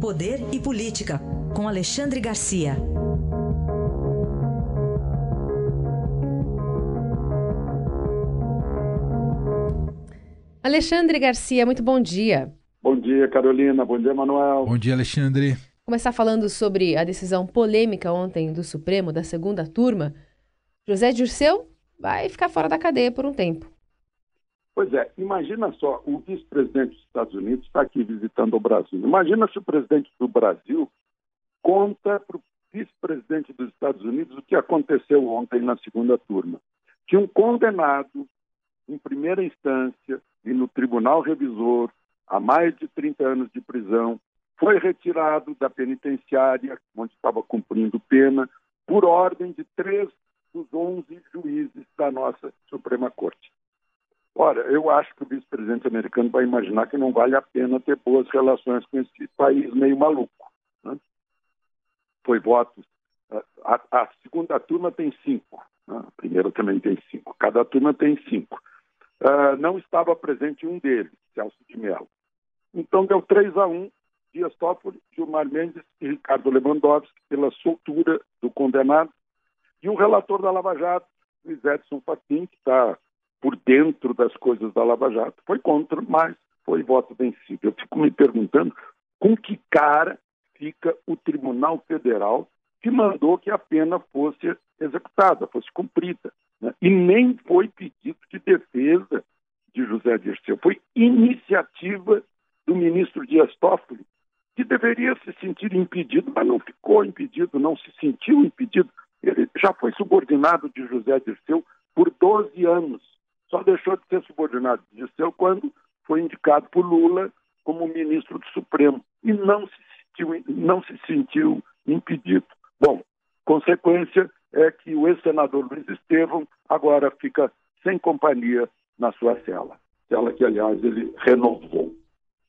Poder e Política, com Alexandre Garcia. Alexandre Garcia, muito bom dia. Bom dia, Carolina. Bom dia, Manuel. Bom dia, Alexandre. Começar falando sobre a decisão polêmica ontem do Supremo, da segunda turma. José Dirceu vai ficar fora da cadeia por um tempo. Pois é, imagina só, o vice-presidente dos Estados Unidos está aqui visitando o Brasil. Imagina se o presidente do Brasil conta para o vice-presidente dos Estados Unidos o que aconteceu ontem na segunda turma. Que um condenado em primeira instância e no tribunal revisor a mais de 30 anos de prisão foi retirado da penitenciária onde estava cumprindo pena por ordem de três dos 11 juízes da nossa Suprema Corte. Ora, eu acho que o vice-presidente americano vai imaginar que não vale a pena ter boas relações com esse país meio maluco. Né? Foi votos. A, a, segunda turma tem cinco, né? a primeira também tem cinco. Cada turma tem cinco. Uh, não estava presente um deles, Celso de Mello. Então deu 3 a 1 Dias Toffoli, Gilmar Mendes e Ricardo Lewandowski pela soltura do condenado. E o relator da Lava Jato, Luiz Edson Fachin, que está por dentro das coisas da Lava Jato, foi contra, mas foi voto vencido. Eu fico me perguntando com que cara fica o Tribunal Federal que mandou que a pena fosse executada, fosse cumprida. Né? E nem foi pedido de defesa de José Dirceu, foi iniciativa do ministro Dias Toffoli, que deveria se sentir impedido, mas não ficou impedido, não se sentiu impedido. Ele já foi subordinado de José Dirceu por 12 anos só deixou de ser subordinado de seu quando foi indicado por Lula como ministro do Supremo e não se sentiu, não se sentiu impedido. Bom, consequência é que o ex-senador Luiz Estevam agora fica sem companhia na sua cela. Cela que, aliás, ele renovou.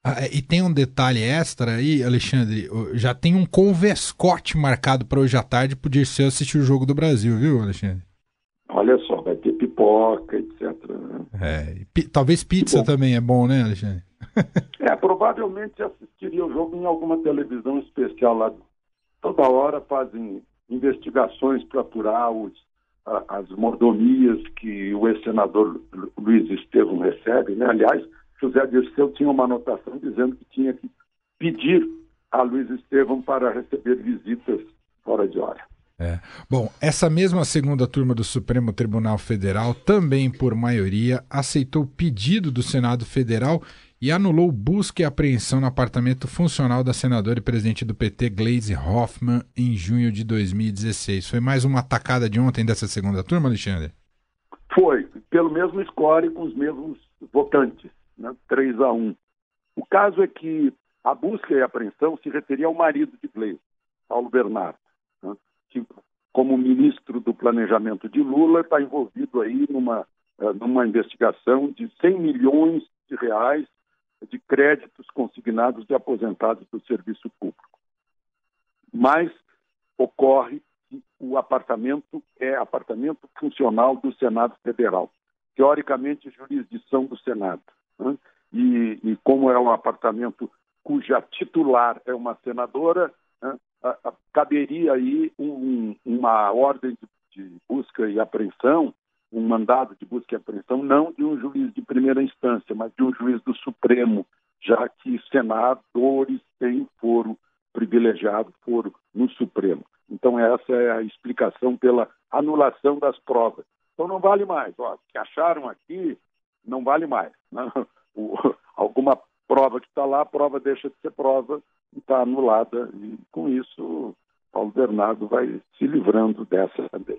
Ah, é, e tem um detalhe extra aí, Alexandre. Já tem um converscote marcado para hoje à tarde para o Dirceu assistir o Jogo do Brasil, viu, Alexandre? Olha pipoca, etc. Né? É, talvez pizza também é bom, né, Alexandre? é, provavelmente assistiria o jogo em alguma televisão especial lá. Toda hora fazem investigações para apurar os, a, as mordomias que o ex-senador Luiz Estevam recebe. Né? Aliás, José Dirceu tinha uma anotação dizendo que tinha que pedir a Luiz Estevam para receber visitas fora de hora. É. Bom, essa mesma segunda turma do Supremo Tribunal Federal, também por maioria, aceitou o pedido do Senado Federal e anulou busca e apreensão no apartamento funcional da senadora e presidente do PT, Gleisi Hoffmann, em junho de 2016. Foi mais uma atacada de ontem dessa segunda turma, Alexandre? Foi, pelo mesmo score com os mesmos votantes, né? 3 a 1. O caso é que a busca e apreensão se referia ao marido de Gleisi, Paulo Bernardo que, como ministro do planejamento de Lula, está envolvido aí numa, eh, numa investigação de 100 milhões de reais de créditos consignados de aposentados do serviço público. Mas ocorre que o apartamento é apartamento funcional do Senado Federal, teoricamente jurisdição do Senado. Né? E, e, como é um apartamento cuja titular é uma senadora, né? caberia aí um, uma ordem de, busca e apreensão, um mandado de busca e apreensão, não de um juiz de primeira instância, mas de um juiz do Supremo, já que senadores têm foro privilegiado, foro no Supremo. Então, essa é a explicação pela anulação das provas. Então, não vale mais. Ó, que acharam aqui, não vale mais. Né? O, alguma prova que está lá, a prova deixa de ser prova está anulada. E com isso, Paulo Bernardo vai se livrando dessa também.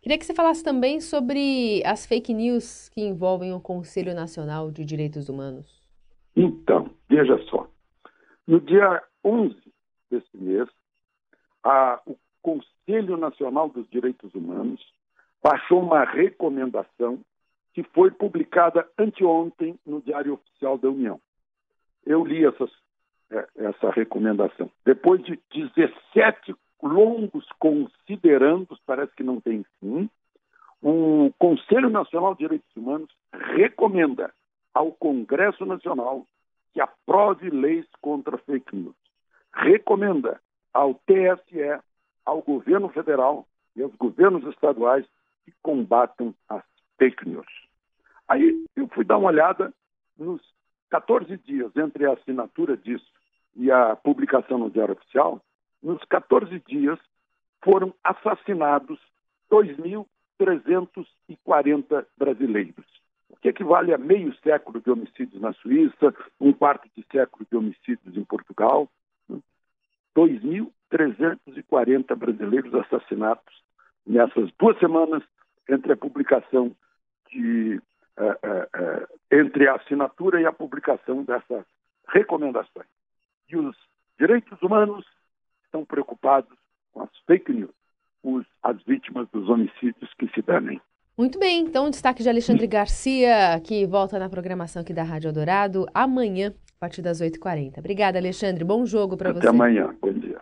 Queria que você falasse também sobre as fake news que envolvem o Conselho Nacional de Direitos Humanos. Então, veja só. No dia 11 desse mês, a, o Conselho Nacional dos Direitos Humanos baixou uma recomendação que foi publicada anteontem no Diário Oficial da União. Eu li essas essa recomendação. Depois de 17 longos considerandos, parece que não tem fim, o Conselho Nacional de Direitos Humanos recomenda ao Congresso Nacional que aprove leis contra fake news. recomenda ao TSE, ao governo federal e aos governos estaduais que combatam as fake news. Aí eu fui dar uma olhada nos 14 dias entre a assinatura disso e a publicação no Diário Oficial, nos 14 dias foram assassinados 2.340 brasileiros, o que equivale a meio século de homicídios na Suíça, um quarto de século de homicídios em Portugal. 2.340 brasileiros assassinados nessas duas semanas entre a publicação de uh, uh, uh, entre a assinatura e a publicação dessas recomendações. E os direitos humanos estão preocupados com as fake news, as vítimas dos homicídios que se danem. Muito bem, então destaque de Alexandre Garcia, que volta na programação aqui da Rádio Eldorado amanhã, a partir das 8h40. Obrigada, Alexandre. Bom jogo para você. Até amanhã. Bom dia.